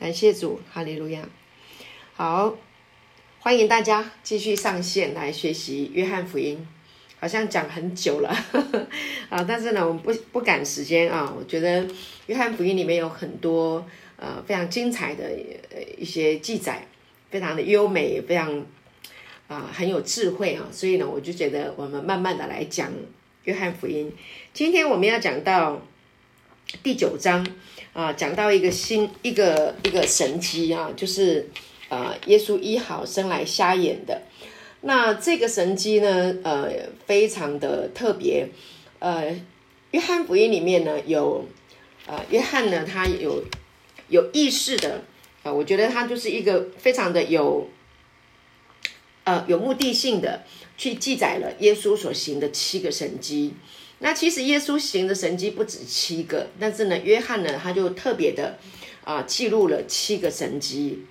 感谢主，哈利路亚。好，欢迎大家继续上线来学习约翰福音。好像讲很久了 啊，但是呢，我们不不赶时间啊。我觉得约翰福音里面有很多呃非常精彩的一些记载，非常的优美，非常啊很有智慧啊。所以呢，我就觉得我们慢慢的来讲约翰福音。今天我们要讲到第九章啊，讲到一个新一个一个神迹啊，就是呃耶稣医好生来瞎眼的。那这个神机呢，呃，非常的特别，呃，约翰福音里面呢有，呃，约翰呢他有有意识的，啊，我觉得他就是一个非常的有，呃，有目的性的去记载了耶稣所行的七个神迹。那其实耶稣行的神迹不止七个，但是呢，约翰呢他就特别的啊记录了七个神迹。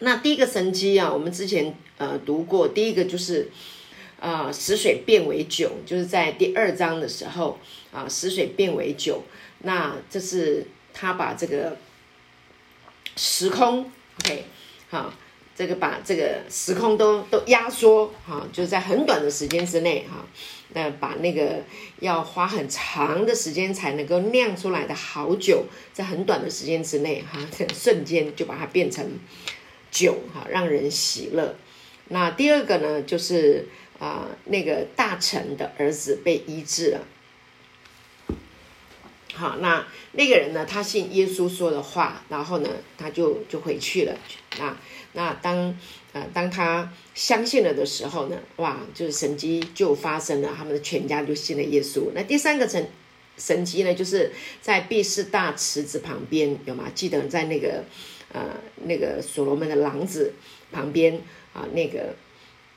那第一个神迹啊，我们之前呃读过，第一个就是啊死水变为酒，就是在第二章的时候啊死水变为酒。那这是他把这个时空，OK，好，这个把这个时空都都压缩，哈，就是在很短的时间之内，哈，那把那个要花很长的时间才能够酿出来的好酒，在很短的时间之内，哈，瞬间就把它变成。酒哈，让人喜乐。那第二个呢，就是啊，那个大臣的儿子被医治了。好，那那个人呢，他信耶稣说的话，然后呢，他就就回去了。那那当呃当他相信了的时候呢，哇，就是神迹就发生了，他们的全家就信了耶稣。那第三个神神迹呢，就是在毕士大池子旁边，有吗？记得在那个。呃，那个所罗门的廊子旁边啊，那个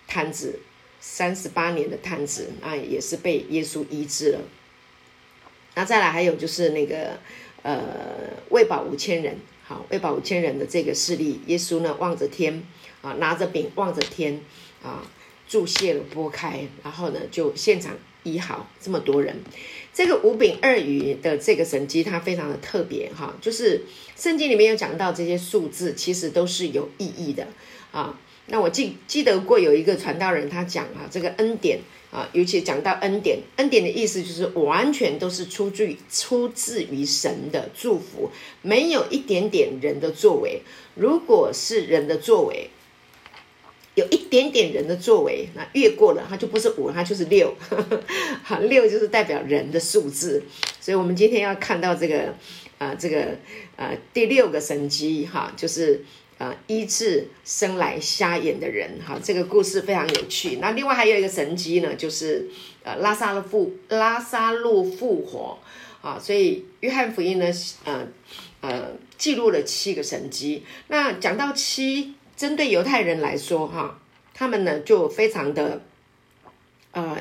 摊子三十八年的摊子啊，也是被耶稣医治了。那再来还有就是那个呃，喂饱五千人，好，喂饱五千人的这个事例，耶稣呢望着天啊，拿着饼望着天啊，注谢了拨开，然后呢就现场医好这么多人。这个五饼二鱼的这个神迹，它非常的特别哈，就是圣经里面有讲到这些数字，其实都是有意义的啊。那我记记得过有一个传道人，他讲啊，这个恩典啊，尤其讲到恩典，恩典的意思就是完全都是出自于出自于神的祝福，没有一点点人的作为。如果是人的作为，有一点点人的作为，那越过了，它就不是五，它就是六。好，六就是代表人的数字。所以，我们今天要看到这个，呃，这个，呃，第六个神迹，哈，就是呃，医治生来瞎眼的人。哈，这个故事非常有趣。那另外还有一个神迹呢，就是呃，拉萨路复拉萨路复活。啊，所以约翰福音呢，呃，呃，记录了七个神迹。那讲到七。针对犹太人来说，哈，他们呢就非常的，呃，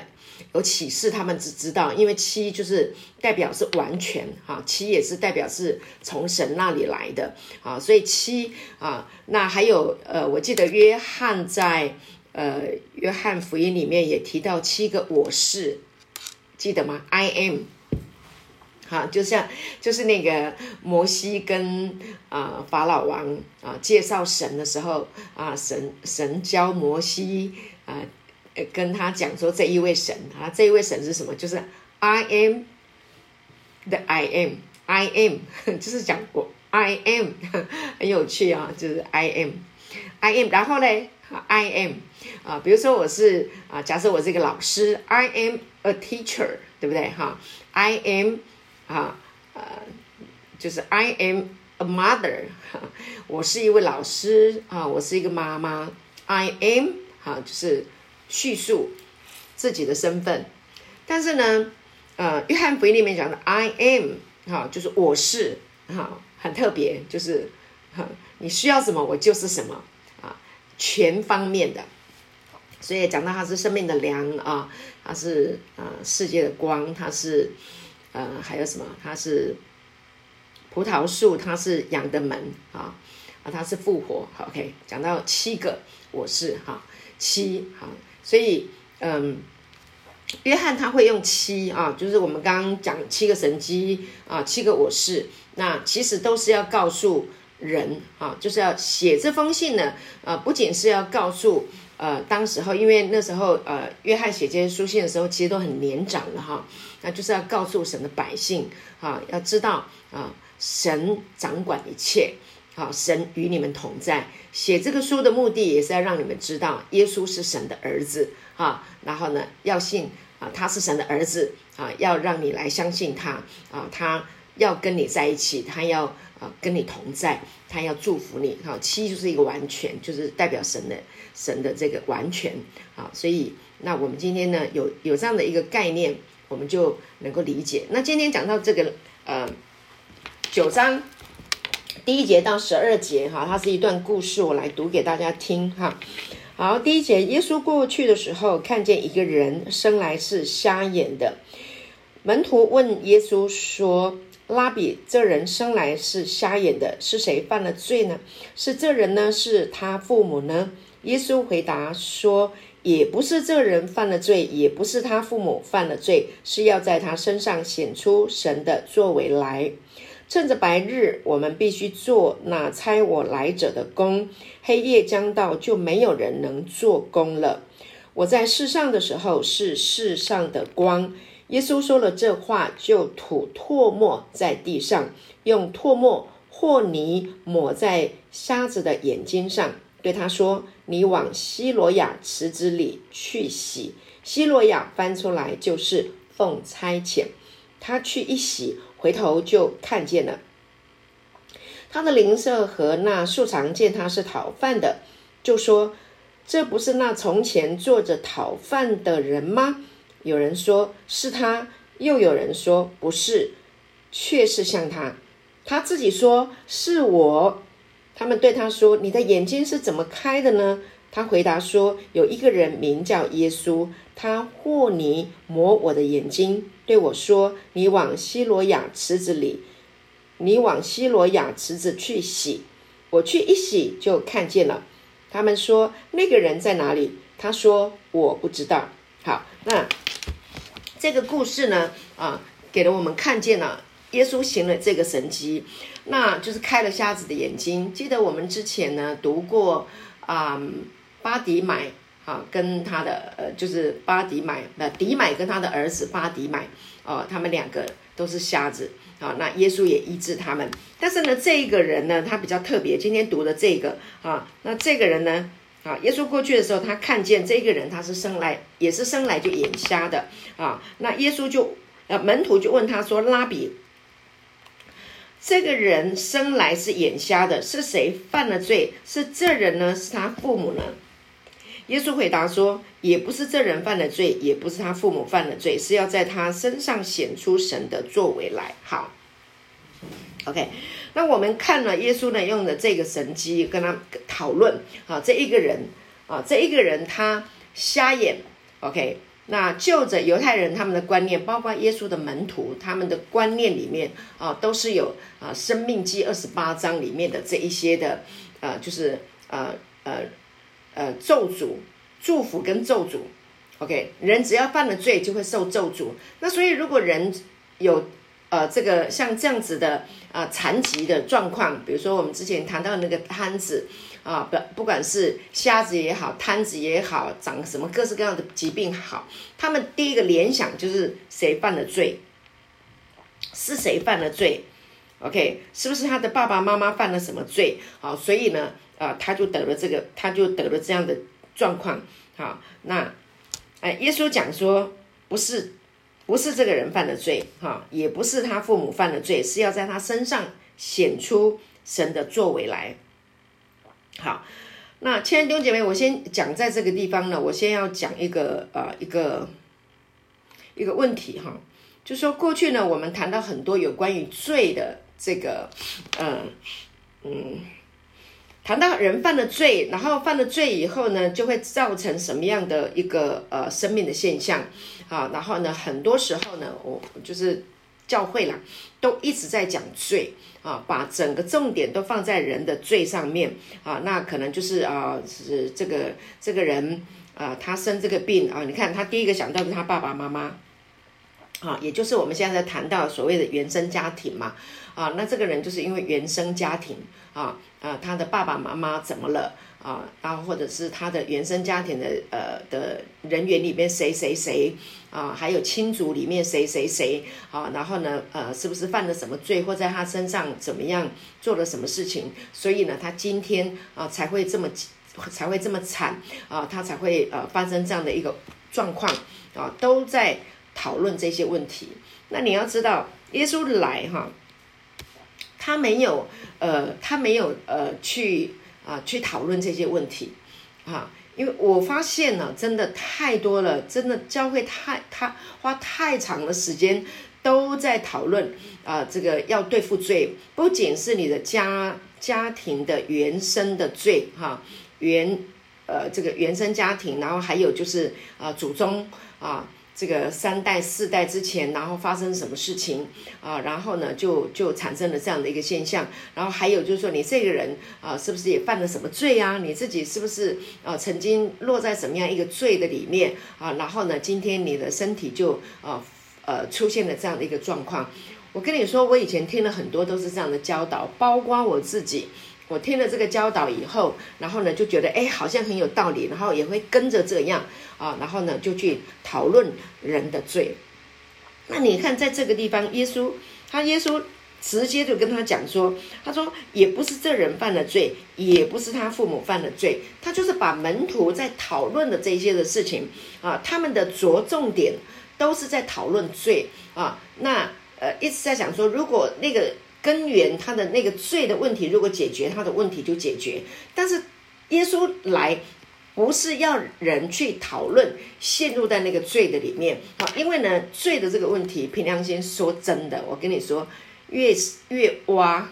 有启示。他们只知道，因为七就是代表是完全，哈，七也是代表是从神那里来的，啊，所以七啊，那还有呃，我记得约翰在呃约翰福音里面也提到七个我是，记得吗？I am。哈，就像就是那个摩西跟啊法老王啊介绍神的时候啊，神神教摩西啊，跟他讲说这一位神啊，这一位神是什么？就是 I am the I am，I am 就是讲我 I am 很有趣啊，就是 I am，I am，然后呢，I am 啊，比如说我是啊，假设我是一个老师，I am a teacher，对不对？哈，I am。啊，呃，就是 I am a mother，我是一位老师啊，我是一个妈妈。I am，哈，就是叙述自己的身份。但是呢，呃，约翰福音里面讲的 I am，哈，就是我是，哈，很特别，就是哈，你需要什么，我就是什么啊，全方面的。所以讲到他是生命的粮啊，他是啊世界的光，他是。呃，还有什么？它是葡萄树，它是羊的门啊啊，它是复活。，OK，讲到七个，我是哈七好，所以嗯，约翰他会用七啊，就是我们刚刚讲七个神机啊，七个我是，那其实都是要告诉人啊，就是要写这封信呢，呃，不仅是要告诉呃当时候，因为那时候呃约翰写这些书信的时候，其实都很年长了哈，那就是要告诉神的百姓啊，要知道啊，神掌管一切，好，神与你们同在。写这个书的目的也是要让你们知道，耶稣是神的儿子啊，然后呢，要信啊，他是神的儿子啊，要让你来相信他啊，他要跟你在一起，他要。啊，跟你同在，他要祝福你。哈，七就是一个完全，就是代表神的神的这个完全。啊，所以那我们今天呢，有有这样的一个概念，我们就能够理解。那今天讲到这个呃九章第一节到十二节，哈，它是一段故事，我来读给大家听。哈，好，第一节，耶稣过去的时候，看见一个人生来是瞎眼的，门徒问耶稣说。拉比，这人生来是瞎眼的，是谁犯了罪呢？是这人呢？是他父母呢？耶稣回答说：“也不是这人犯了罪，也不是他父母犯了罪，是要在他身上显出神的作为来。趁着白日，我们必须做那差我来者的工；黑夜将到，就没有人能做工了。我在世上的时候，是世上的光。”耶稣说了这话，就吐唾沫在地上，用唾沫或泥抹在瞎子的眼睛上，对他说：“你往希罗亚池子里去洗。”希罗亚翻出来就是奉差遣。他去一洗，回头就看见了。他的邻舍和那素常见他是讨饭的，就说：“这不是那从前坐着讨饭的人吗？”有人说是他，又有人说不是，却是像他。他自己说是我。他们对他说：“你的眼睛是怎么开的呢？”他回答说：“有一个人名叫耶稣，他和泥抹我的眼睛，对我说：‘你往希罗亚池子里，你往希罗亚池子去洗。’我去一洗，就看见了。他们说那个人在哪里？他说我不知道。好，那。这个故事呢，啊，给了我们看见了耶稣行了这个神迹，那就是开了瞎子的眼睛。记得我们之前呢读过啊，巴迪买啊，跟他的呃，就是巴迪买呃，迪买跟他的儿子巴迪买哦，他们两个都是瞎子啊。那耶稣也医治他们，但是呢，这一个人呢，他比较特别。今天读的这个啊，那这个人呢？啊，耶稣过去的时候，他看见这个人，他是生来也是生来就眼瞎的啊。那耶稣就呃门徒就问他说：“拉比，这个人生来是眼瞎的，是谁犯了罪？是这人呢？是他父母呢？”耶稣回答说：“也不是这人犯了罪，也不是他父母犯了罪，是要在他身上显出神的作为来。”好，OK。那我们看了耶稣呢，用的这个神机跟他讨论啊，这一个人啊，这一个人他瞎眼，OK。那就着犹太人他们的观念，包括耶稣的门徒他们的观念里面啊，都是有啊《生命记》二十八章里面的这一些的呃，就是呃呃呃咒诅、祝福跟咒诅，OK。人只要犯了罪，就会受咒诅。那所以如果人有呃，这个像这样子的啊，残疾的状况，比如说我们之前谈到那个瘫子啊，不不管是瞎子也好，瘫子也好，长什么各式各样的疾病好，他们第一个联想就是谁犯了罪，是谁犯了罪？OK，是不是他的爸爸妈妈犯了什么罪？好，所以呢，啊，他就得了这个，他就得了这样的状况。好，那哎，耶稣讲说不是。不是这个人犯的罪，哈，也不是他父母犯的罪，是要在他身上显出神的作为来。好，那亲爱的弟兄姐妹，我先讲在这个地方呢，我先要讲一个呃一个一个问题哈，就说过去呢，我们谈到很多有关于罪的这个，嗯嗯。谈到人犯了罪，然后犯了罪以后呢，就会造成什么样的一个呃生命的现象啊？然后呢，很多时候呢，我就是教会啦，都一直在讲罪啊，把整个重点都放在人的罪上面啊。那可能就是啊，是这个这个人啊，他生这个病啊，你看他第一个想到是他爸爸妈妈啊，也就是我们现在在谈到所谓的原生家庭嘛，啊，那这个人就是因为原生家庭啊，啊，他的爸爸妈妈怎么了？啊，然后或者是他的原生家庭的呃的人员里面谁谁谁啊，还有亲族里面谁谁谁啊，然后呢，呃，是不是犯了什么罪，或在他身上怎么样做了什么事情？所以呢，他今天啊才会这么才会这么惨啊，他才会呃发生这样的一个状况啊，都在讨论这些问题。那你要知道，耶稣来哈，他没有呃，他没有呃去。啊，去讨论这些问题，啊，因为我发现呢，真的太多了，真的教会太他花太长的时间都在讨论啊，这个要对付罪，不仅是你的家家庭的原生的罪，哈，原呃这个原生家庭，然后还有就是啊祖宗啊。这个三代四代之前，然后发生什么事情啊？然后呢，就就产生了这样的一个现象。然后还有就是说，你这个人啊，是不是也犯了什么罪啊？你自己是不是啊，曾经落在什么样一个罪的里面啊？然后呢，今天你的身体就啊呃出现了这样的一个状况。我跟你说，我以前听了很多都是这样的教导，包括我自己。我听了这个教导以后，然后呢就觉得哎，好像很有道理，然后也会跟着这样啊，然后呢就去讨论人的罪。那你看在这个地方，耶稣他耶稣直接就跟他讲说，他说也不是这人犯了罪，也不是他父母犯了罪，他就是把门徒在讨论的这些的事情啊，他们的着重点都是在讨论罪啊。那呃一直在想说，如果那个。根源，他的那个罪的问题，如果解决他的问题就解决。但是耶稣来不是要人去讨论陷入在那个罪的里面啊，因为呢，罪的这个问题，凭良心说真的，我跟你说，越越挖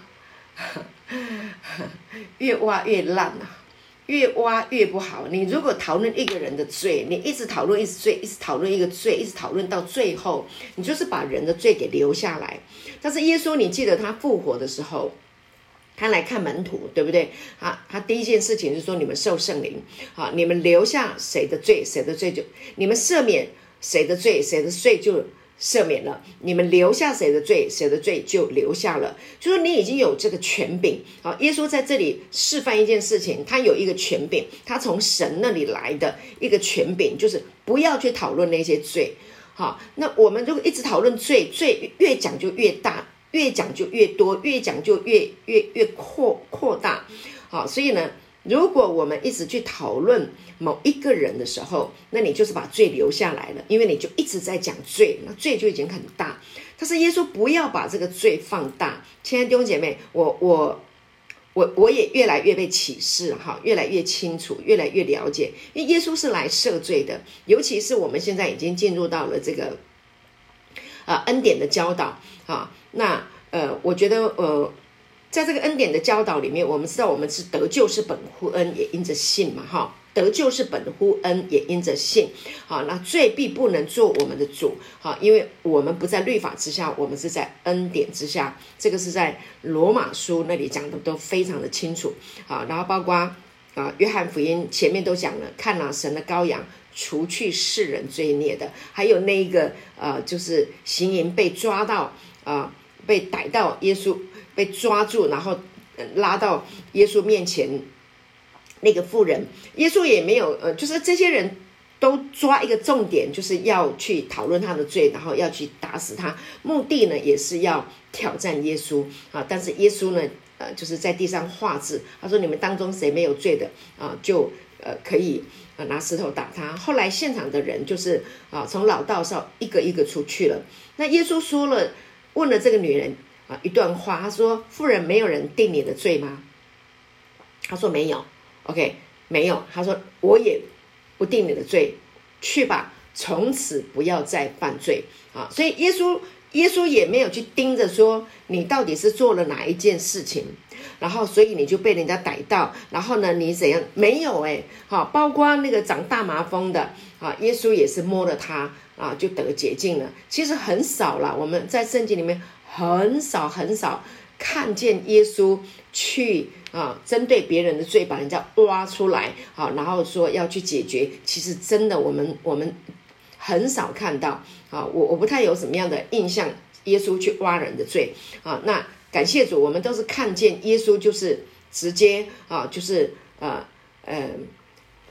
越挖越烂啊。越挖越不好。你如果讨论一个人的罪，你一直讨论一直罪，一直讨论一个罪，一直讨论到最后，你就是把人的罪给留下来。但是耶稣，你记得他复活的时候，他来看门徒，对不对？啊，他第一件事情是说：你们受圣灵，好，你们留下谁的罪，谁的罪就你们赦免谁的罪，谁的罪就。赦免了你们留下谁的罪，谁的罪就留下了。就说你已经有这个权柄好，耶稣在这里示范一件事情，他有一个权柄，他从神那里来的一个权柄，就是不要去讨论那些罪。好，那我们如果一直讨论罪，罪越讲就越大，越讲就越多，越讲就越越越扩扩大。好，所以呢。如果我们一直去讨论某一个人的时候，那你就是把罪留下来了，因为你就一直在讲罪，那罪就已经很大。但是耶稣不要把这个罪放大，亲爱的弟兄姐妹，我我我我也越来越被启示哈，越来越清楚，越来越了解，因为耶稣是来赦罪的，尤其是我们现在已经进入到了这个呃恩典的教导啊，那呃，我觉得呃。在这个恩典的教导里面，我们知道我们是得救是本乎恩，也因着信嘛，哈，得救是本乎恩，也因着信，好，那罪必不能做我们的主，好，因为我们不在律法之下，我们是在恩典之下，这个是在罗马书那里讲的都非常的清楚，好，然后包括啊，约翰福音前面都讲了，看了神的羔羊，除去世人罪孽的，还有那一个呃，就是行淫被抓到啊，被逮到耶稣。被抓住，然后拉到耶稣面前。那个妇人，耶稣也没有呃，就是这些人都抓一个重点，就是要去讨论他的罪，然后要去打死他。目的呢，也是要挑战耶稣啊。但是耶稣呢，呃，就是在地上画字，他说：“你们当中谁没有罪的啊，就呃可以呃拿石头打他。”后来现场的人就是啊，从老道上一个一个出去了。那耶稣说了，问了这个女人。啊，一段话，他说：“富人，没有人定你的罪吗？”他说：“没有。”OK，没有。他说：“我也不定你的罪，去吧，从此不要再犯罪。”啊，所以耶稣，耶稣也没有去盯着说你到底是做了哪一件事情，然后所以你就被人家逮到，然后呢，你怎样？没有哎，好，包括那个长大麻风的啊，耶稣也是摸了他啊，就得洁净了。其实很少了，我们在圣经里面。很少很少看见耶稣去啊，针对别人的罪把人家挖出来，好，然后说要去解决。其实真的，我们我们很少看到啊，我我不太有什么样的印象，耶稣去挖人的罪啊。那感谢主，我们都是看见耶稣就是直接啊，就是呃呃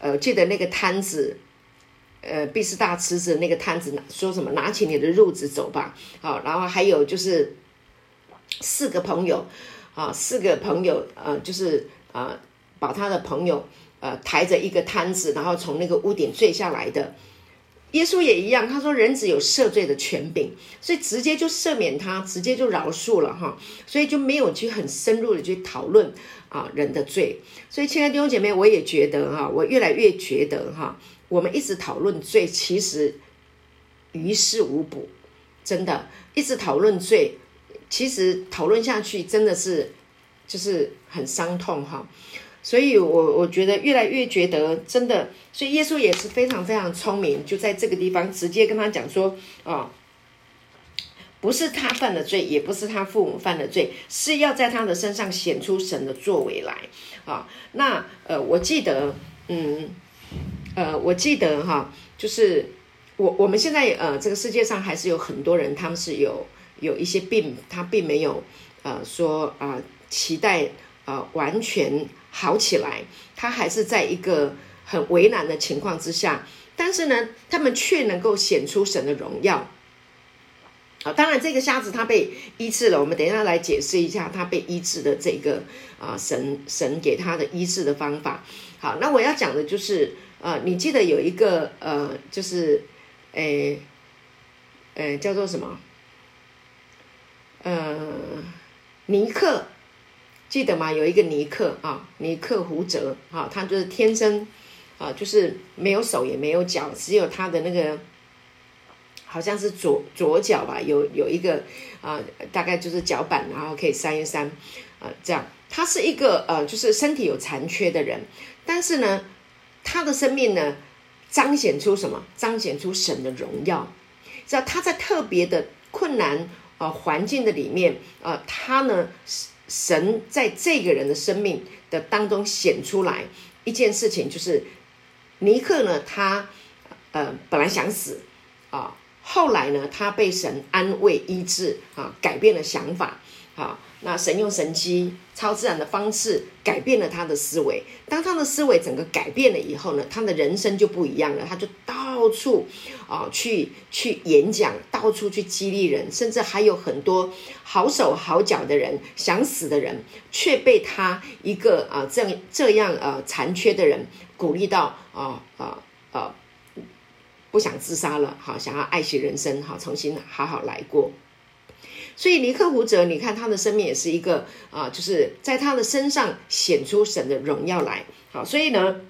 呃，记得那个摊子，呃，毕士大池子那个摊子，说什么拿起你的褥子走吧，好，然后还有就是四个朋友啊，四个朋友呃，就是啊，把他的朋友呃抬着一个摊子，然后从那个屋顶坠下来的。耶稣也一样，他说人只有赦罪的权柄，所以直接就赦免他，直接就饶恕了哈，所以就没有去很深入的去讨论啊人的罪。所以亲爱的弟兄姐妹，我也觉得哈，我越来越觉得哈，我们一直讨论罪，其实于事无补，真的，一直讨论罪，其实讨论下去真的是就是很伤痛哈。所以，我我觉得越来越觉得真的，所以耶稣也是非常非常聪明，就在这个地方直接跟他讲说，哦，不是他犯的罪，也不是他父母犯的罪，是要在他的身上显出神的作为来，啊，那呃，我记得，嗯，呃，我记得哈，就是我我们现在呃，这个世界上还是有很多人，他们是有有一些病，他并没有呃说啊期待啊完全。好起来，他还是在一个很为难的情况之下，但是呢，他们却能够显出神的荣耀。啊，当然这个瞎子他被医治了，我们等一下来解释一下他被医治的这个啊神神给他的医治的方法。好，那我要讲的就是呃，你记得有一个呃，就是诶诶叫做什么？呃，尼克。记得吗？有一个尼克啊，尼克胡哲啊，他就是天生啊，就是没有手也没有脚，只有他的那个好像是左左脚吧，有有一个啊，大概就是脚板，然后可以扇一扇啊，这样。他是一个呃，就是身体有残缺的人，但是呢，他的生命呢，彰显出什么？彰显出神的荣耀。知道他在特别的困难啊环境的里面啊，他呢。神在这个人的生命的当中显出来一件事情，就是尼克呢，他呃本来想死啊，后来呢，他被神安慰医治啊，改变了想法啊。那神用神机超自然的方式改变了他的思维。当他的思维整个改变了以后呢，他的人生就不一样了。他就到处啊去去演讲，到处去激励人，甚至还有很多好手好脚的人想死的人，却被他一个啊这样这样呃残缺的人鼓励到啊啊啊不想自杀了，好想要爱惜人生，好重新好好来过。所以尼克胡哲，你看他的生命也是一个啊，就是在他的身上显出神的荣耀来。好，所以呢，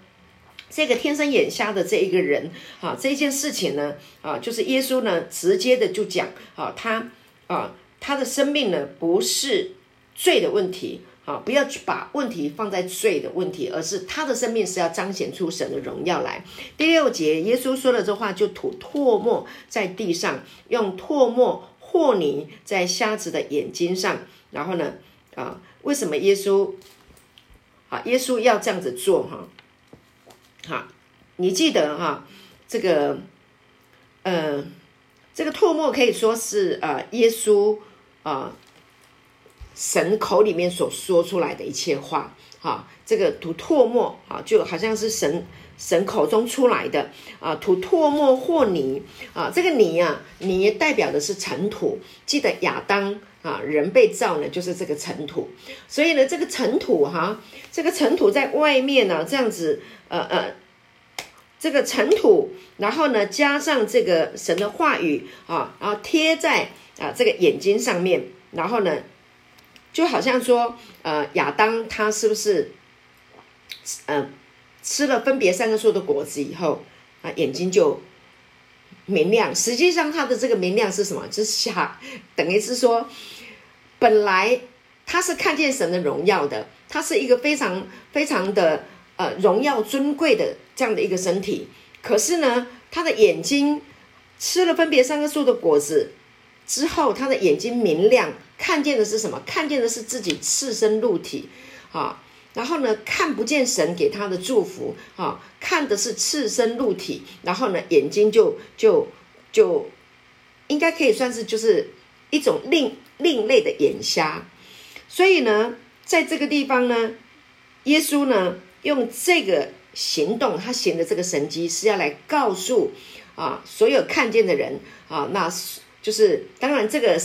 这个天生眼瞎的这一个人啊，这件事情呢啊，就是耶稣呢直接的就讲啊，他啊他的生命呢不是罪的问题啊，不要去把问题放在罪的问题，而是他的生命是要彰显出神的荣耀来。第六节，耶稣说了这话，就吐唾沫在地上，用唾沫。和泥在瞎子的眼睛上，然后呢，啊，为什么耶稣，啊，耶稣要这样子做哈？好，你记得哈，这个，呃，这个唾沫可以说是呃，耶稣啊，神口里面所说出来的一切话，哈，这个吐唾沫啊，就好像是神。神口中出来的啊，吐唾沫或泥啊，这个泥啊，泥代表的是尘土。记得亚当啊，人被造呢，就是这个尘土。所以呢，这个尘土哈，这个尘土在外面呢，这样子，呃呃，这个尘土，然后呢，加上这个神的话语啊，然后贴在啊这个眼睛上面，然后呢，就好像说，呃，亚当他是不是，嗯？吃了分别三个树的果子以后，啊，眼睛就明亮。实际上，他的这个明亮是什么？就是下，等于是说，本来他是看见神的荣耀的，他是一个非常非常的呃荣耀尊贵的这样的一个身体。可是呢，他的眼睛吃了分别三个树的果子之后，他的眼睛明亮，看见的是什么？看见的是自己赤身露体，啊。然后呢，看不见神给他的祝福，啊，看的是赤身露体，然后呢，眼睛就就就应该可以算是就是一种另另类的眼瞎。所以呢，在这个地方呢，耶稣呢用这个行动，他行的这个神迹是要来告诉啊所有看见的人啊，那就是当然这个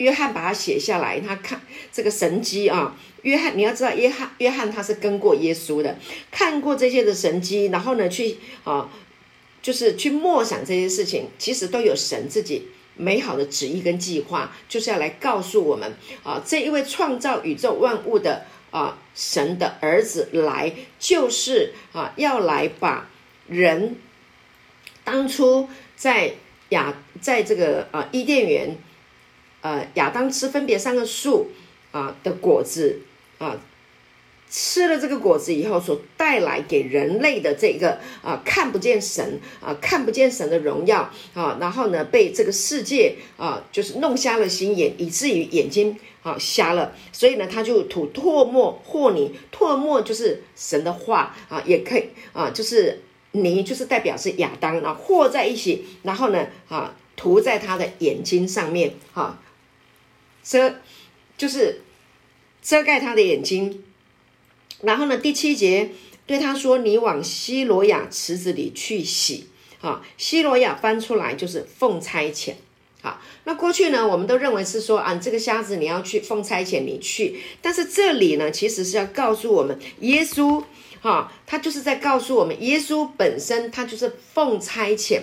约翰把它写下来，他看这个神迹啊。约翰，你要知道，约翰约翰他是跟过耶稣的，看过这些的神迹，然后呢，去啊，就是去默想这些事情，其实都有神自己美好的旨意跟计划，就是要来告诉我们啊，这一位创造宇宙万物的啊神的儿子来，就是啊要来把人当初在亚在这个啊伊甸园，呃亚当吃分别三个树啊的果子。啊，吃了这个果子以后，所带来给人类的这个啊，看不见神啊，看不见神的荣耀啊，然后呢，被这个世界啊，就是弄瞎了心眼，以至于眼睛啊瞎了。所以呢，他就吐唾沫和泥，唾沫就是神的话啊，也可以啊，就是泥就是代表是亚当啊，和在一起，然后呢啊，涂在他的眼睛上面啊，遮就是。遮盖他的眼睛，然后呢？第七节对他说：“你往西罗亚池子里去洗。”啊，西罗亚翻出来就是奉差遣。好，那过去呢，我们都认为是说啊，这个瞎子你要去奉差遣你去，但是这里呢，其实是要告诉我们，耶稣哈，他就是在告诉我们，耶稣本身他就是奉差遣，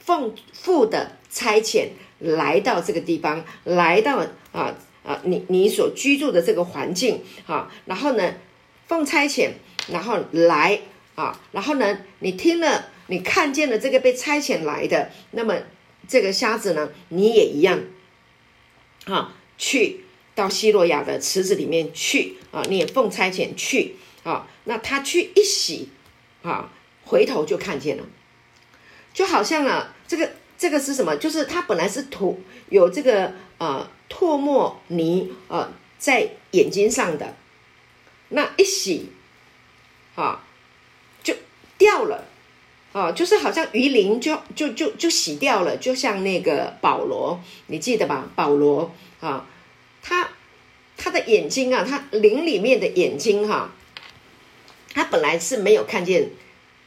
奉父的差遣来到这个地方，来到啊。啊，你你所居住的这个环境，啊，然后呢，奉差遣，然后来啊，然后呢，你听了，你看见了这个被差遣来的，那么这个瞎子呢，你也一样，啊，去到希罗亚的池子里面去啊，你也奉差遣去啊，那他去一洗啊，回头就看见了，就好像啊，这个这个是什么？就是他本来是土有这个啊。唾沫泥啊，在眼睛上的那一洗，啊，就掉了，啊，就是好像鱼鳞就就就就洗掉了，就像那个保罗，你记得吧？保罗啊，他他的眼睛啊，他灵里面的眼睛哈，他本来是没有看见。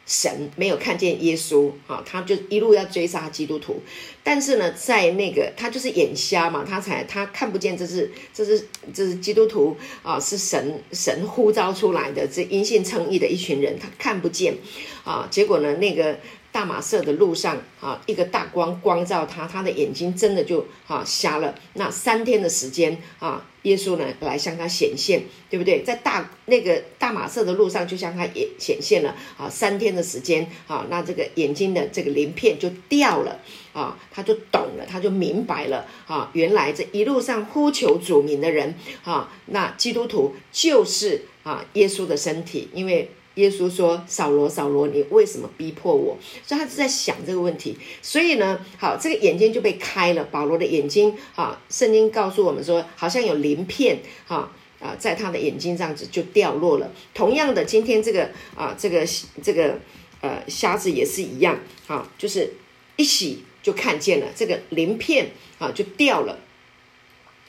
神没有看见耶稣，哈，他就一路要追杀基督徒，但是呢，在那个他就是眼瞎嘛，他才他看不见这是这是这是基督徒啊，是神神呼召出来的这因信称义的一群人，他看不见。啊，结果呢，那个大马色的路上啊，一个大光光照他，他的眼睛真的就啊瞎了，那三天的时间啊。耶稣呢来向他显现，对不对？在大那个大马色的路上，就向他也显现了啊。三天的时间啊，那这个眼睛的这个鳞片就掉了啊，他就懂了，他就明白了啊。原来这一路上呼求主名的人啊，那基督徒就是啊耶稣的身体，因为。耶稣说：“扫罗，扫罗，你为什么逼迫我？”所以他是在想这个问题。所以呢，好，这个眼睛就被开了。保罗的眼睛，啊，圣经告诉我们说，好像有鳞片，哈啊，在他的眼睛这样子就掉落了。同样的，今天这个啊，这个这个呃瞎子也是一样，啊，就是一洗就看见了这个鳞片，啊，就掉了。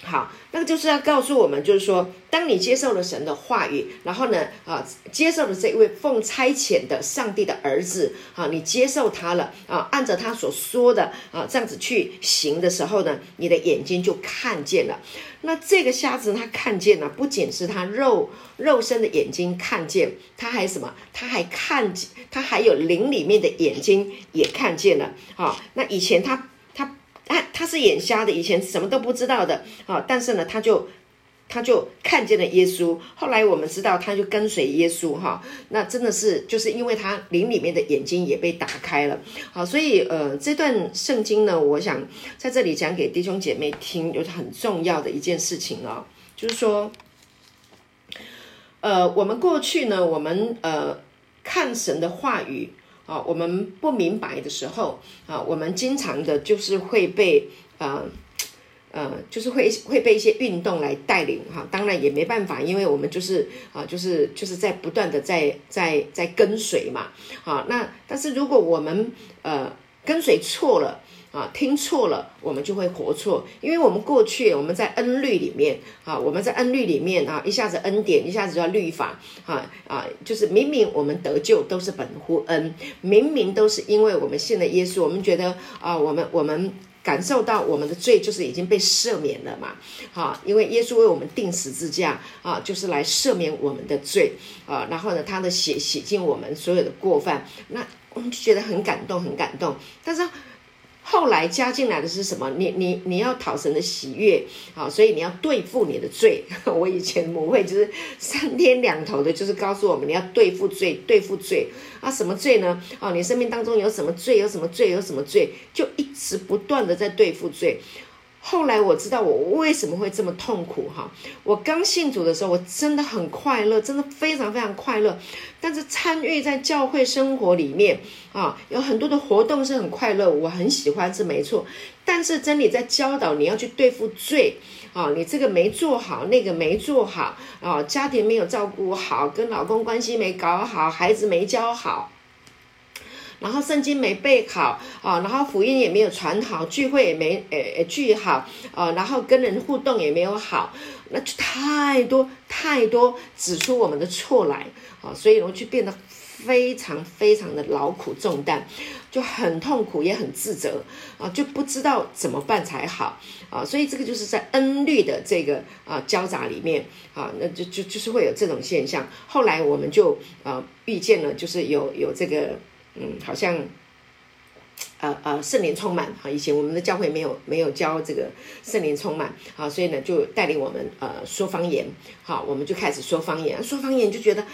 好，那个就是要告诉我们，就是说，当你接受了神的话语，然后呢，啊，接受了这一位奉差遣的上帝的儿子，啊，你接受他了，啊，按照他所说的，啊，这样子去行的时候呢，你的眼睛就看见了。那这个瞎子他看见了，不仅是他肉肉身的眼睛看见，他还什么？他还看见，他还有灵里面的眼睛也看见了。啊，那以前他。他他是眼瞎的，以前什么都不知道的啊！但是呢，他就他就看见了耶稣。后来我们知道，他就跟随耶稣哈。那真的是就是因为他灵里面的眼睛也被打开了。好，所以呃，这段圣经呢，我想在这里讲给弟兄姐妹听，有很重要的一件事情哦，就是说，呃，我们过去呢，我们呃看神的话语。啊，我们不明白的时候啊，我们经常的就是会被呃呃，就是会会被一些运动来带领哈。当然也没办法，因为我们就是啊，就是就是在不断的在在在跟随嘛。啊，那但是如果我们呃跟随错了。啊，听错了，我们就会活错，因为我们过去我们在恩律里面啊，我们在恩律里面啊，一下子恩典，一下子就要律法啊啊，就是明明我们得救都是本乎恩，明明都是因为我们信了耶稣，我们觉得啊，我们我们感受到我们的罪就是已经被赦免了嘛，好，因为耶稣为我们定十字架啊，就是来赦免我们的罪啊，然后呢，他的血洗净我们所有的过犯，那我们就觉得很感动，很感动，但是。后来加进来的是什么？你你你要讨神的喜悦啊，所以你要对付你的罪。我以前母会就是三天两头的，就是告诉我们你要对付罪，对付罪啊，什么罪呢？哦，你生命当中有什么罪？有什么罪？有什么罪？就一直不断的在对付罪。后来我知道我为什么会这么痛苦哈！我刚信主的时候，我真的很快乐，真的非常非常快乐。但是参与在教会生活里面啊，有很多的活动是很快乐，我很喜欢是没错。但是真理在教导你要去对付罪啊，你这个没做好，那个没做好啊，家庭没有照顾好，跟老公关系没搞好，孩子没教好。然后圣经没背好啊，然后福音也没有传好，聚会也没呃聚好啊，然后跟人互动也没有好，那就太多太多指出我们的错来啊，所以我就变得非常非常的劳苦重担，就很痛苦也很自责啊，就不知道怎么办才好啊，所以这个就是在恩律的这个啊交杂里面啊，那就就就是会有这种现象。后来我们就啊遇见了，就是有有这个。嗯，好像，呃呃，圣灵充满啊。以前我们的教会没有没有教这个圣灵充满啊，所以呢，就带领我们呃说方言。好，我们就开始说方言，说方言就觉得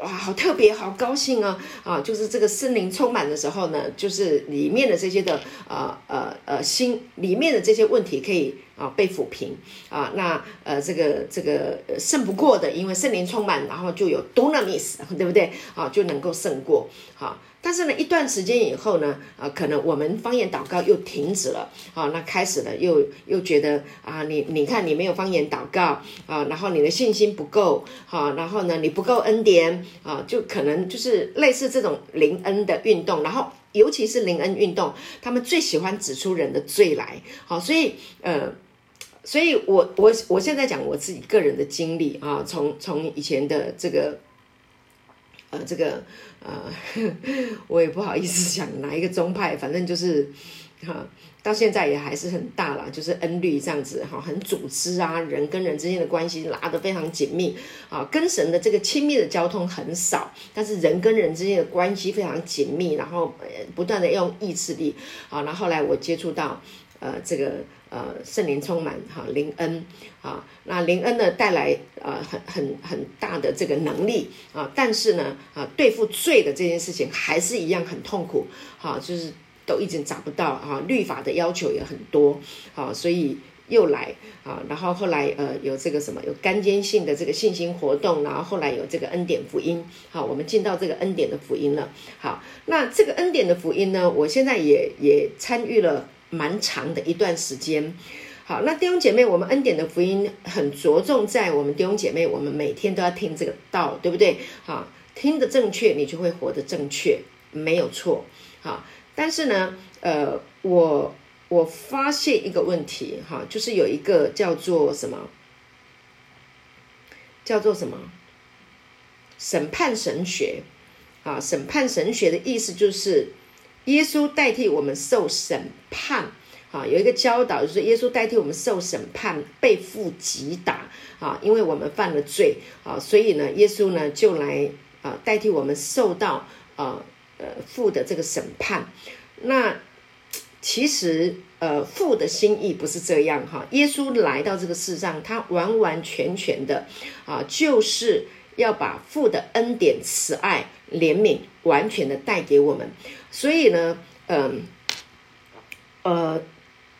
哇，好特别，好高兴啊啊！就是这个圣灵充满的时候呢，就是里面的这些的呃呃呃心里面的这些问题可以啊被抚平啊。那呃这个这个胜不过的，因为圣灵充满，然后就有 dunamis，对不对？啊，就能够胜过好。但是呢，一段时间以后呢，啊，可能我们方言祷告又停止了，啊，那开始了又又觉得啊，你你看你没有方言祷告啊，然后你的信心不够，好，然后呢你不够恩典啊，就可能就是类似这种灵恩的运动，然后尤其是灵恩运动，他们最喜欢指出人的罪来，好，所以呃，所以我我我现在讲我自己个人的经历啊，从从以前的这个。呃，这个呃，我也不好意思讲哪一个宗派，反正就是哈，到现在也还是很大了，就是恩律这样子哈，很组织啊，人跟人之间的关系拉得非常紧密啊，跟神的这个亲密的交通很少，但是人跟人之间的关系非常紧密，然后不断的用意志力啊，然后后来我接触到呃这个。呃，圣灵充满哈，灵恩啊，那灵恩呢带来呃很很很大的这个能力啊，但是呢啊，对付罪的这件事情还是一样很痛苦，哈，就是都已经找不到哈，律法的要求也很多，好，所以又来啊，然后后来呃有这个什么有干尖性的这个信心活动，然后后来有这个恩典福音，好，我们进到这个恩典的福音了，好，那这个恩典的福音呢，我现在也也参与了。蛮长的一段时间，好，那弟兄姐妹，我们恩典的福音很着重在我们弟兄姐妹，我们每天都要听这个道，对不对？好，听的正确，你就会活得正确，没有错。好，但是呢，呃，我我发现一个问题，哈，就是有一个叫做什么，叫做什么审判神学，啊，审判神学的意思就是。耶稣代替我们受审判，啊，有一个教导就是耶稣代替我们受审判，被父击打，啊，因为我们犯了罪，啊，所以呢，耶稣呢就来啊代替我们受到啊呃父的这个审判。那其实呃父的心意不是这样哈，耶稣来到这个世上，他完完全全的啊就是要把父的恩典、慈爱、怜悯完全的带给我们。所以呢，嗯，呃，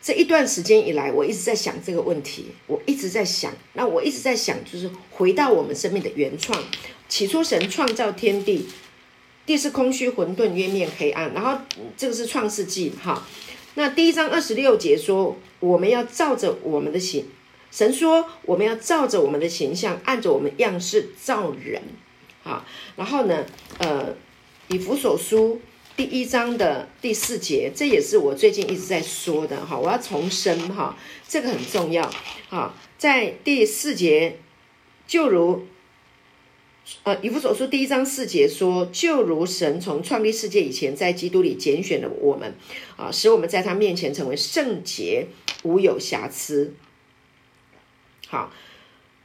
这一段时间以来，我一直在想这个问题，我一直在想，那我一直在想，就是回到我们生命的原创。起初神创造天地，地是空虚混沌，渊面黑暗。然后这个是创世纪，哈。那第一章二十六节说，我们要照着我们的形，神说我们要照着我们的形象，按着我们样式造人，好。然后呢，呃，以弗所书。第一章的第四节，这也是我最近一直在说的哈。我要重申哈，这个很重要哈。在第四节，就如呃以弗所书第一章四节说，就如神从创立世界以前，在基督里拣选了我们啊，使我们在他面前成为圣洁，无有瑕疵。好，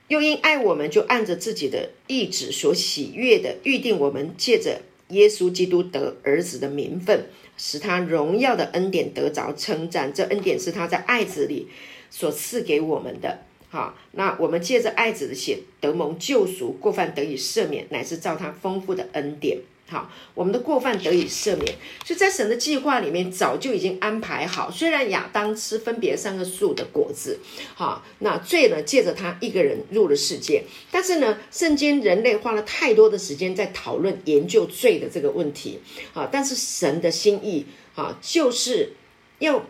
又因爱我们，就按着自己的意志所喜悦的预定我们，借着。耶稣基督得儿子的名分，使他荣耀的恩典得着称赞。这恩典是他在爱子里所赐给我们的。好，那我们借着爱子的血得蒙救赎，过犯得以赦免，乃是照他丰富的恩典。好，我们的过犯得以赦免，所以在神的计划里面早就已经安排好。虽然亚当吃分别三个树的果子，好，那罪呢借着他一个人入了世界，但是呢，圣经人类花了太多的时间在讨论研究罪的这个问题，啊，但是神的心意啊，就是要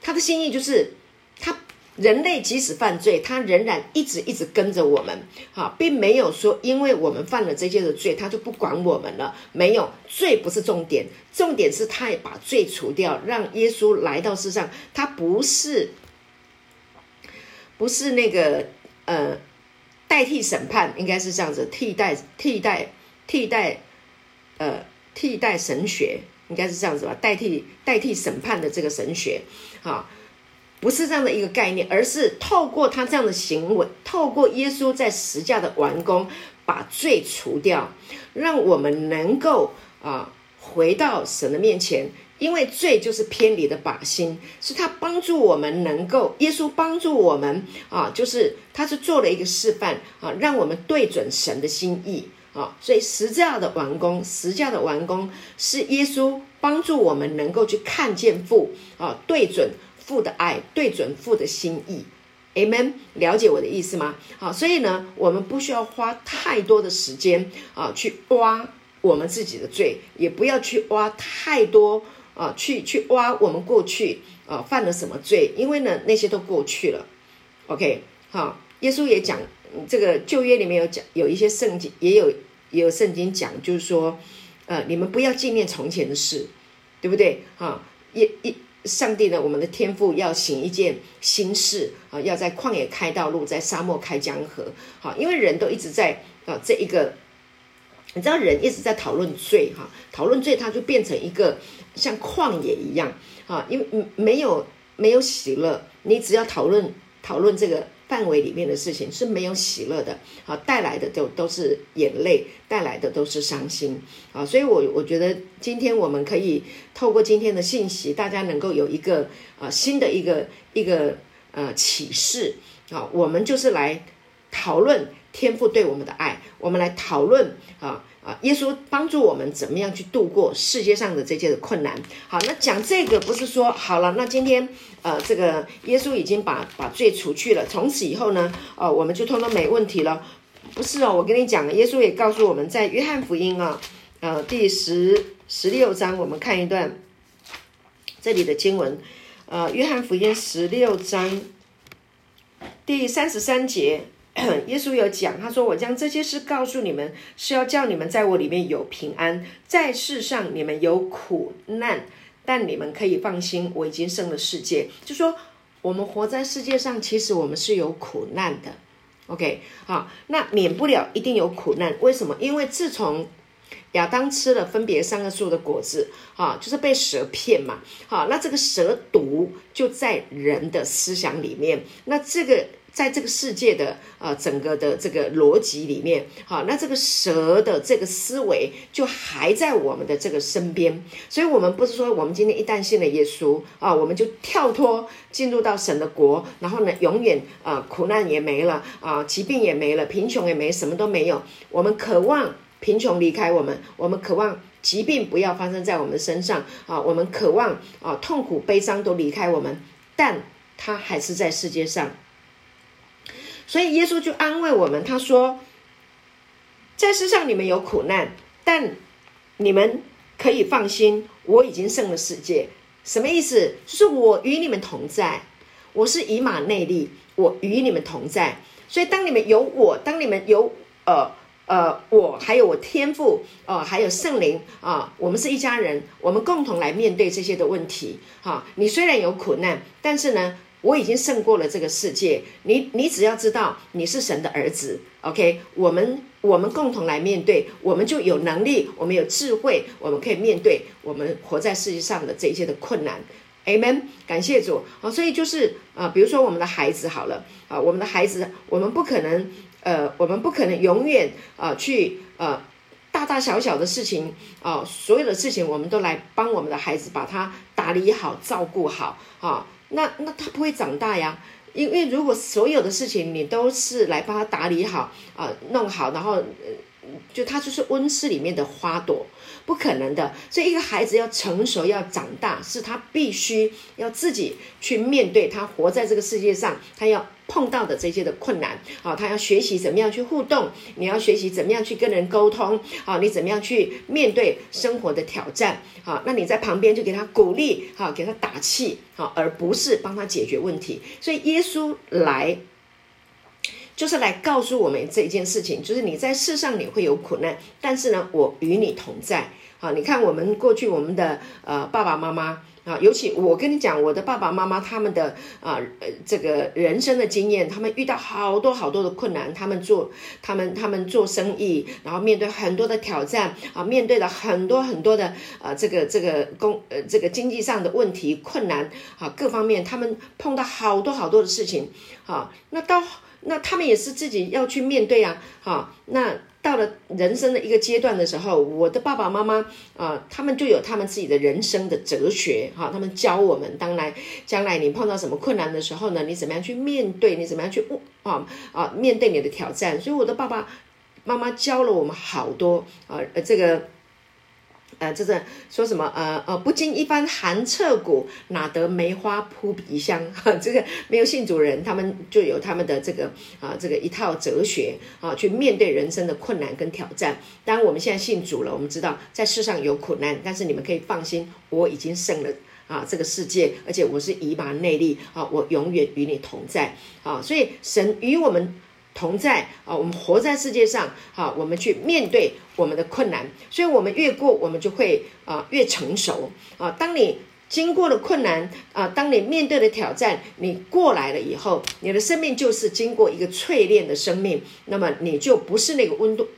他的心意就是他。人类即使犯罪，他仍然一直一直跟着我们，哈，并没有说因为我们犯了这些的罪，他就不管我们了。没有，罪不是重点，重点是他也把罪除掉，让耶稣来到世上。他不是，不是那个呃，代替审判，应该是这样子，替代替代替代呃替代神学，应该是这样子吧，代替代替审判的这个神学，哈。不是这样的一个概念，而是透过他这样的行为，透过耶稣在十架的完工，把罪除掉，让我们能够啊回到神的面前。因为罪就是偏离的靶心，是他帮助我们能够，耶稣帮助我们啊，就是他是做了一个示范啊，让我们对准神的心意啊。所以十架的完工，十架的完工是耶稣帮助我们能够去看见父啊，对准。父的爱对准父的心意，Amen，了解我的意思吗？好，所以呢，我们不需要花太多的时间啊，去挖我们自己的罪，也不要去挖太多啊，去去挖我们过去啊犯了什么罪，因为呢，那些都过去了。OK，好，耶稣也讲，这个旧约里面有讲，有一些圣经也有也有圣经讲，就是说，呃，你们不要纪念从前的事，对不对？哈，也也。上帝呢？我们的天赋要行一件新事啊！要在旷野开道路，在沙漠开江河。好，因为人都一直在啊，这一个，你知道，人一直在讨论罪哈，讨论罪，它就变成一个像旷野一样啊，因为没有没有喜乐，你只要讨论讨论这个。范围里面的事情是没有喜乐的，好带来的都都是眼泪，带来的都是伤心啊！所以，我我觉得今天我们可以透过今天的信息，大家能够有一个啊新的一个一个呃启示啊，我们就是来讨论天父对我们的爱，我们来讨论啊。啊，耶稣帮助我们怎么样去度过世界上的这些的困难。好，那讲这个不是说好了，那今天呃，这个耶稣已经把把罪除去了，从此以后呢，呃，我们就通通没问题了。不是哦，我跟你讲，耶稣也告诉我们在约翰福音啊，呃，第十十六章，我们看一段这里的经文，呃，约翰福音十六章第三十三节。耶稣有讲，他说：“我将这些事告诉你们，是要叫你们在我里面有平安。在世上你们有苦难，但你们可以放心，我已经胜了世界。”就说我们活在世界上，其实我们是有苦难的。OK，好，那免不了一定有苦难。为什么？因为自从亚当吃了分别三个树的果子，哈，就是被蛇骗嘛。好，那这个蛇毒就在人的思想里面。那这个。在这个世界的呃整个的这个逻辑里面，好，那这个蛇的这个思维就还在我们的这个身边，所以，我们不是说我们今天一旦信了耶稣啊，我们就跳脱进入到神的国，然后呢，永远啊苦难也没了啊，疾病也没了，贫穷也没，什么都没有。我们渴望贫穷离开我们，我们渴望疾病不要发生在我们身上啊，我们渴望啊痛苦悲伤都离开我们，但它还是在世界上。所以耶稣就安慰我们，他说：“在世上你们有苦难，但你们可以放心，我已经胜了世界。什么意思？就是我与你们同在，我是以马内利，我与你们同在。所以当你们有我，当你们有呃呃，我还有我天赋，呃，还有圣灵啊，我们是一家人，我们共同来面对这些的问题。哈，你虽然有苦难，但是呢，我已经胜过了这个世界。你你只要知道你是神的儿子，OK？我们我们共同来面对，我们就有能力，我们有智慧，我们可以面对我们活在世界上的这一些的困难。Amen，感谢主啊！所以就是啊，比如说我们的孩子好了啊，我们的孩子，我们不可能。呃，我们不可能永远啊去呃大大小小的事情啊，所有的事情我们都来帮我们的孩子把他打理好、照顾好啊。那那他不会长大呀，因为如果所有的事情你都是来帮他打理好啊、弄好，然后就他就是温室里面的花朵，不可能的。所以一个孩子要成熟、要长大，是他必须要自己去面对他活在这个世界上，他要。碰到的这些的困难，啊，他要学习怎么样去互动，你要学习怎么样去跟人沟通，啊，你怎么样去面对生活的挑战，啊，那你在旁边就给他鼓励，好，给他打气，好，而不是帮他解决问题。所以耶稣来，就是来告诉我们这一件事情，就是你在世上你会有苦难，但是呢，我与你同在。好，你看我们过去我们的呃爸爸妈妈。啊，尤其我跟你讲，我的爸爸妈妈他们的啊，呃，这个人生的经验，他们遇到好多好多的困难，他们做他们他们做生意，然后面对很多的挑战啊，面对了很多很多的啊，这个这个工呃这个经济上的问题困难啊，各方面他们碰到好多好多的事情啊，那到那他们也是自己要去面对啊，哈，那。到了人生的一个阶段的时候，我的爸爸妈妈啊，他们就有他们自己的人生的哲学哈，他们教我们，当然将来你碰到什么困难的时候呢，你怎么样去面对，你怎么样去啊啊面对你的挑战。所以我的爸爸妈妈教了我们好多啊，这个。呃，这是说什么？呃呃，不经一番寒彻骨，哪得梅花扑鼻香？这个没有信主人，他们就有他们的这个啊，这个一套哲学啊，去面对人生的困难跟挑战。当然，我们现在信主了，我们知道在世上有苦难，但是你们可以放心，我已经胜了啊这个世界，而且我是以马内利啊，我永远与你同在啊。所以神与我们。同在啊，我们活在世界上，啊，我们去面对我们的困难，所以我们越过，我们就会啊越成熟啊。当你经过了困难啊，当你面对了挑战，你过来了以后，你的生命就是经过一个淬炼的生命，那么你就不是那个温度、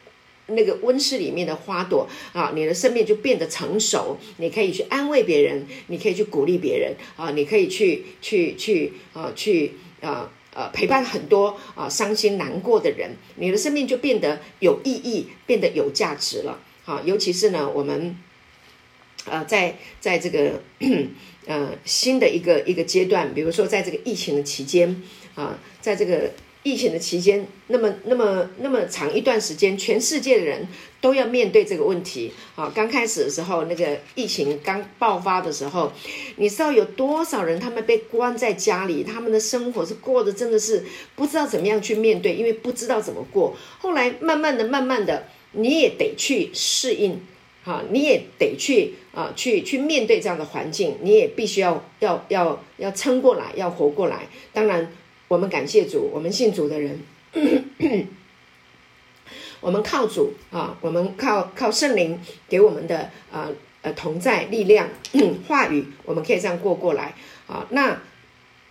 那个温室里面的花朵啊，你的生命就变得成熟，你可以去安慰别人，你可以去鼓励别人啊，你可以去去去啊去啊。呃，陪伴很多啊伤心难过的人，你的生命就变得有意义，变得有价值了。好，尤其是呢，我们呃，在在这个呃新的一个一个阶段，比如说在这个疫情的期间啊，在这个。疫情的期间，那么那么那么长一段时间，全世界的人都要面对这个问题啊！刚开始的时候，那个疫情刚爆发的时候，你知道有多少人他们被关在家里，他们的生活是过得真的是不知道怎么样去面对，因为不知道怎么过。后来慢慢的、慢慢的，你也得去适应，哈，你也得去啊，去去面对这样的环境，你也必须要要要要撑过来，要活过来。当然。我们感谢主，我们信主的人，我们靠主啊，我们靠靠圣灵给我们的呃呃同在力量 话语，我们可以这样过过来啊。那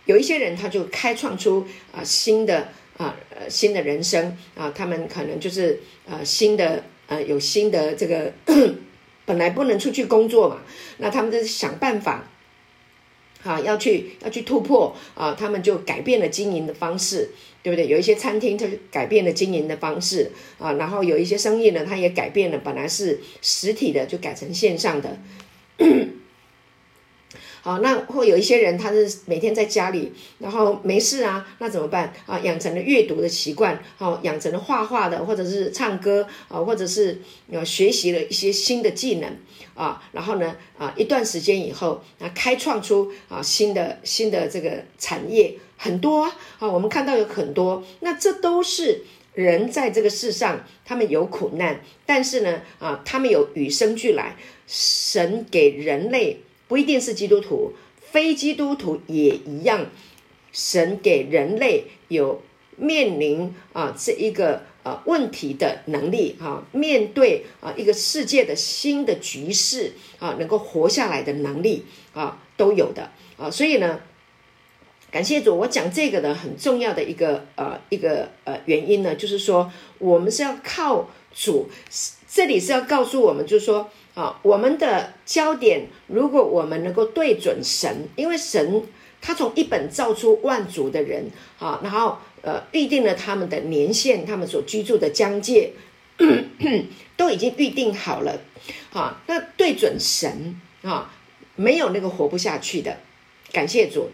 有一些人他就开创出啊新的啊呃新的人生啊，他们可能就是呃新的呃有新的这个 本来不能出去工作嘛，那他们就想办法。啊，要去要去突破啊，他们就改变了经营的方式，对不对？有一些餐厅它改变了经营的方式啊，然后有一些生意呢，它也改变了，本来是实体的就改成线上的。好，那会有一些人，他是每天在家里，然后没事啊，那怎么办啊？养成了阅读的习惯，好，养成了画画的，或者是唱歌啊，或者是呃学习了一些新的技能啊，然后呢啊，一段时间以后，那开创出啊新的新的这个产业很多啊，我们看到有很多，那这都是人在这个世上，他们有苦难，但是呢啊，他们有与生俱来，神给人类。不一定是基督徒，非基督徒也一样。神给人类有面临啊这一个呃问题的能力啊，面对啊一个世界的新的局势啊，能够活下来的能力啊，都有的啊，所以呢，感谢主，我讲这个的很重要的一个呃一个呃原因呢，就是说我们是要靠主，这里是要告诉我们，就是说啊，我们的焦点，如果我们能够对准神，因为神他从一本造出万族的人啊，然后。呃，预定了他们的年限，他们所居住的疆界 都已经预定好了，啊，那对准神啊，没有那个活不下去的，感谢主。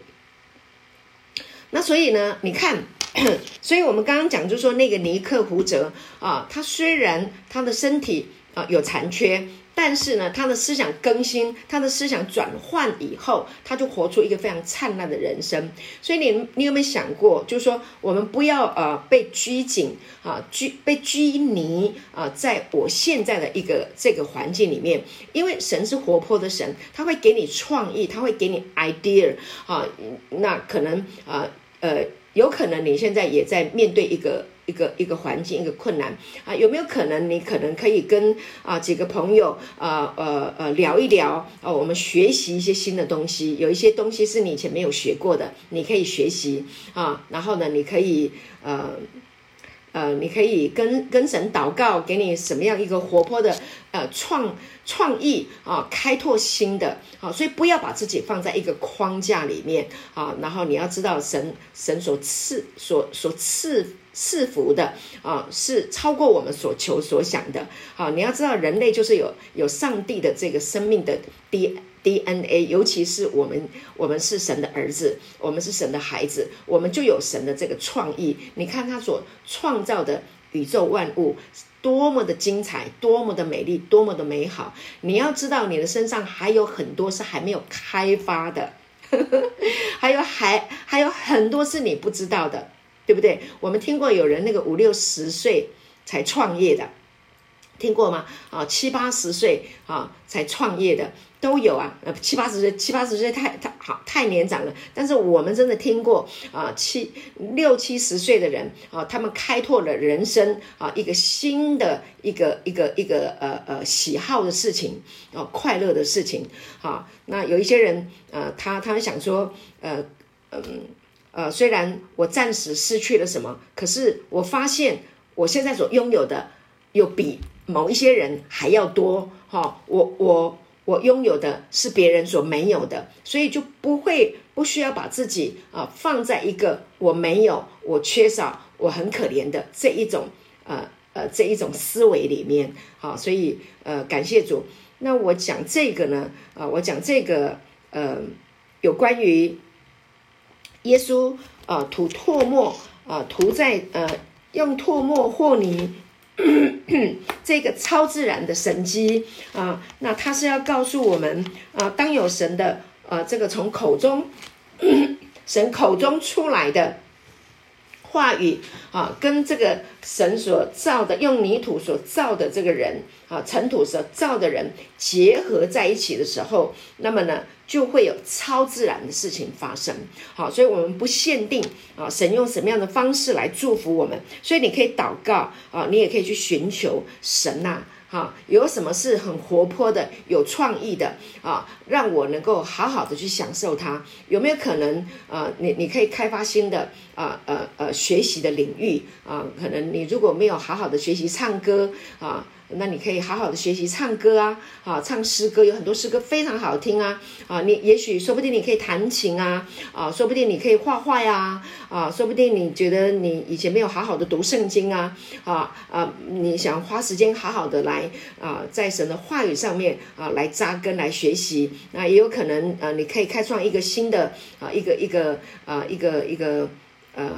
那所以呢，你看，所以我们刚刚讲，就说那个尼克胡哲啊，他虽然他的身体啊有残缺。但是呢，他的思想更新，他的思想转换以后，他就活出一个非常灿烂的人生。所以你，你有没有想过，就是说，我们不要呃被拘谨啊，拘被拘泥啊，在我现在的一个这个环境里面，因为神是活泼的神，他会给你创意，他会给你 idea 啊，那可能啊呃，有可能你现在也在面对一个。一个一个环境，一个困难啊，有没有可能你可能可以跟啊几个朋友啊呃呃聊一聊啊，我们学习一些新的东西，有一些东西是你以前没有学过的，你可以学习啊，然后呢，你可以呃。呃，你可以跟跟神祷告，给你什么样一个活泼的呃创创意啊，开拓新的啊，所以不要把自己放在一个框架里面啊，然后你要知道神神所赐所所赐赐福的啊，是超过我们所求所想的啊，你要知道人类就是有有上帝的这个生命的 D。DNA，尤其是我们，我们是神的儿子，我们是神的孩子，我们就有神的这个创意。你看他所创造的宇宙万物，多么的精彩，多么的美丽，多么的美好。你要知道，你的身上还有很多是还没有开发的，还有还还有很多是你不知道的，对不对？我们听过有人那个五六十岁才创业的。听过吗？啊，七八十岁啊才创业的都有啊，呃，七八十岁，七八十岁太太好太年长了。但是我们真的听过啊，七六七十岁的人啊，他们开拓了人生啊一个新的一个一个一个呃呃喜好的事情啊，快乐的事情啊。那有一些人呃，他他们想说呃嗯呃，虽然我暂时失去了什么，可是我发现我现在所拥有的又比。某一些人还要多哈，我我我拥有的是别人所没有的，所以就不会不需要把自己啊放在一个我没有、我缺少、我很可怜的这一种呃呃这一种思维里面好，所以呃感谢主。那我讲这个呢啊，我讲这个呃有关于耶稣啊吐唾沫啊涂在呃用唾沫和泥。这个超自然的神机啊，那他是要告诉我们啊，当有神的呃，这个从口中 神口中出来的话语啊，跟这个神所造的用泥土所造的这个人啊，尘土所造的人结合在一起的时候，那么呢？就会有超自然的事情发生，好，所以我们不限定啊，神用什么样的方式来祝福我们，所以你可以祷告啊，你也可以去寻求神呐，哈，有什么是很活泼的、有创意的啊，让我能够好好的去享受它？有没有可能啊？你你可以开发新的啊呃呃学习的领域啊？可能你如果没有好好的学习唱歌啊。那你可以好好的学习唱歌啊，啊，唱诗歌有很多诗歌非常好听啊，啊，你也许说不定你可以弹琴啊，啊，说不定你可以画画呀，啊，说不定你觉得你以前没有好好的读圣经啊，啊啊，你想花时间好好的来啊，在神的话语上面啊来扎根来学习，那也有可能呃，你可以开创一个新的啊一个一个啊一个一个呃。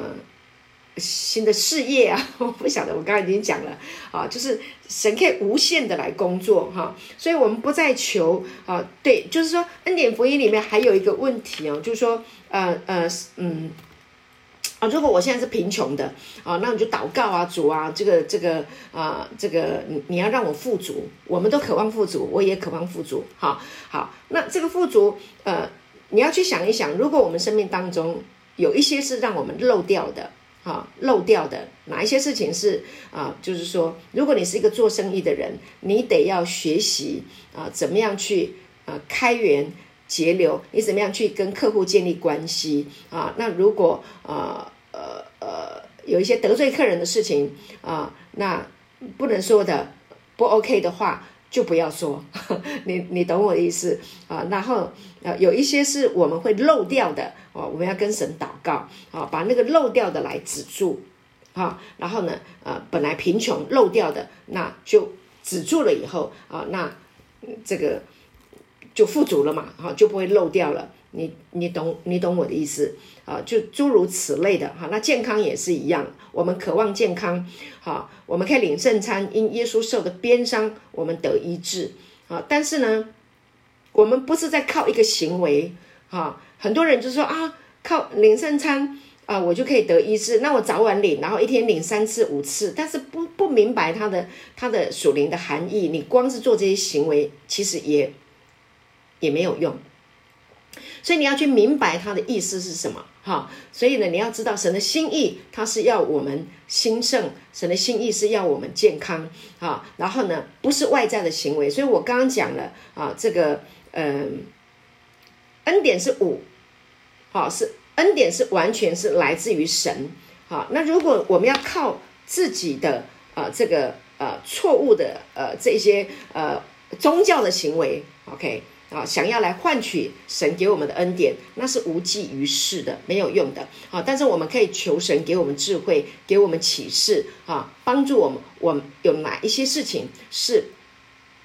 新的事业啊，我不晓得，我刚刚已经讲了啊，就是神可以无限的来工作哈，所以我们不再求啊，对，就是说恩典福音里面还有一个问题哦，就是说呃呃嗯啊，如果我现在是贫穷的啊，那你就祷告啊，主啊，这个这个啊，这个你你要让我富足，我们都渴望富足，我也渴望富足，好，好，那这个富足呃，你要去想一想，如果我们生命当中有一些是让我们漏掉的。啊漏掉的？哪一些事情是啊？就是说，如果你是一个做生意的人，你得要学习啊，怎么样去啊开源节流？你怎么样去跟客户建立关系啊？那如果啊呃呃有一些得罪客人的事情啊，那不能说的不 OK 的话。就不要说，你你懂我的意思啊？然后呃，有一些是我们会漏掉的哦，我们要跟神祷告啊，把那个漏掉的来止住啊。然后呢，呃，本来贫穷漏掉的，那就止住了以后啊，那这个就富足了嘛，哈，就不会漏掉了。你你懂你懂我的意思啊？就诸如此类的哈。那健康也是一样，我们渴望健康，好，我们可以领圣餐，因耶稣受的鞭伤，我们得医治啊。但是呢，我们不是在靠一个行为哈。很多人就说啊，靠领圣餐啊，我就可以得医治。那我早晚领，然后一天领三次五次，但是不不明白它的它的属灵的含义。你光是做这些行为，其实也也没有用。所以你要去明白他的意思是什么，哈。所以呢，你要知道神的心意，他是要我们兴盛；神的心意是要我们健康，啊。然后呢，不是外在的行为。所以我刚刚讲了啊，这个嗯，恩典是五，好，是恩典是完全是来自于神，好。那如果我们要靠自己的啊这个呃错误的呃这些呃宗教的行为，OK。啊，想要来换取神给我们的恩典，那是无济于事的，没有用的。啊，但是我们可以求神给我们智慧，给我们启示，啊，帮助我们。我们有哪一些事情是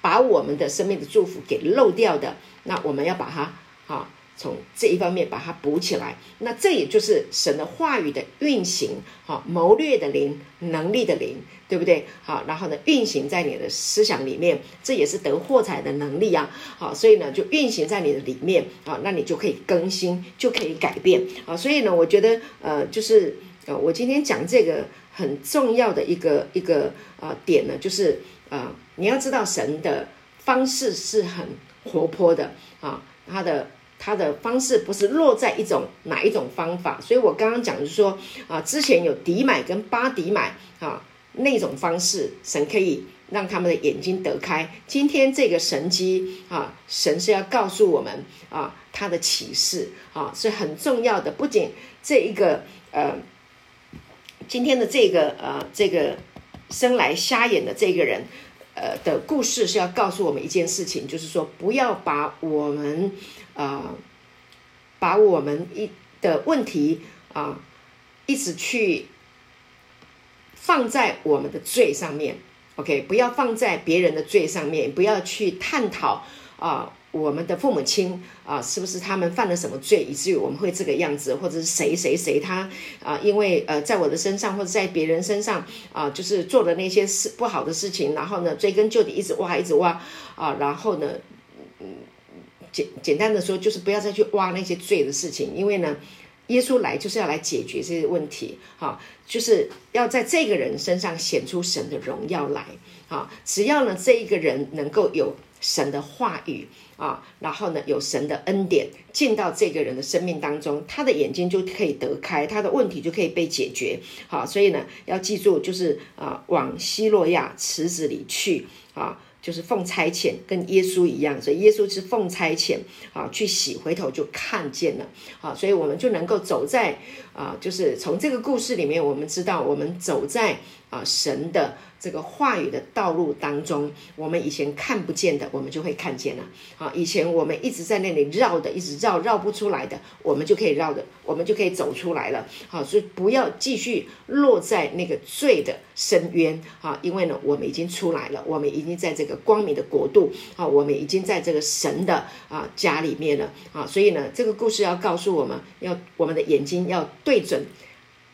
把我们的生命的祝福给漏掉的？那我们要把它，啊。从这一方面把它补起来，那这也就是神的话语的运行，好谋略的灵，能力的灵，对不对？好，然后呢，运行在你的思想里面，这也是得货财的能力啊。好，所以呢，就运行在你的里面啊，那你就可以更新，就可以改变啊。所以呢，我觉得呃，就是呃，我今天讲这个很重要的一个一个啊点呢，就是啊，你要知道神的方式是很活泼的啊，他的。他的方式不是落在一种哪一种方法，所以我刚刚讲就是说啊，之前有底买跟巴底买啊那种方式，神可以让他们的眼睛得开。今天这个神机啊，神是要告诉我们啊，他的启示啊是很重要的。不仅这一个呃，今天的这个呃这个生来瞎眼的这个人呃的故事是要告诉我们一件事情，就是说不要把我们。啊，把我们一的问题啊，一直去放在我们的罪上面，OK，不要放在别人的罪上面，不要去探讨啊，我们的父母亲啊，是不是他们犯了什么罪，以至于我们会这个样子，或者是谁谁谁他啊，因为呃，在我的身上或者在别人身上啊，就是做了那些事不好的事情，然后呢，追根究底，一直挖，一直挖啊，然后呢。简简单的说，就是不要再去挖那些罪的事情，因为呢，耶稣来就是要来解决这些问题，哈，就是要在这个人身上显出神的荣耀来，啊，只要呢这一个人能够有神的话语啊，然后呢有神的恩典进到这个人的生命当中，他的眼睛就可以得开，他的问题就可以被解决，好，所以呢要记住，就是啊往希洛亚池子里去啊。就是奉差遣，跟耶稣一样，所以耶稣是奉差遣啊，去洗，回头就看见了啊，所以我们就能够走在啊，就是从这个故事里面，我们知道我们走在啊神的。这个话语的道路当中，我们以前看不见的，我们就会看见了。啊，以前我们一直在那里绕的，一直绕绕不出来的，我们就可以绕的，我们就可以走出来了。好，所以不要继续落在那个罪的深渊。啊，因为呢，我们已经出来了，我们已经在这个光明的国度。啊，我们已经在这个神的啊家里面了。啊，所以呢，这个故事要告诉我们要我们的眼睛要对准。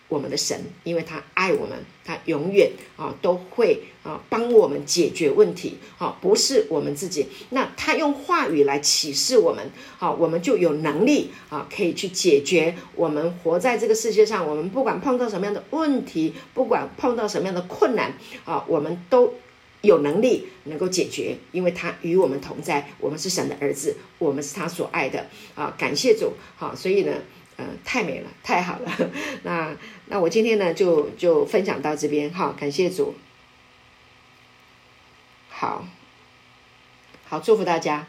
我们的神，因为他爱我们，他永远啊都会啊帮我们解决问题，好，不是我们自己。那他用话语来启示我们，好，我们就有能力啊，可以去解决我们活在这个世界上。我们不管碰到什么样的问题，不管碰到什么样的困难啊，我们都有能力能够解决，因为他与我们同在。我们是神的儿子，我们是他所爱的啊，感谢主。好，所以呢。嗯，太美了，太好了。那那我今天呢，就就分享到这边哈，感谢主。好，好，祝福大家。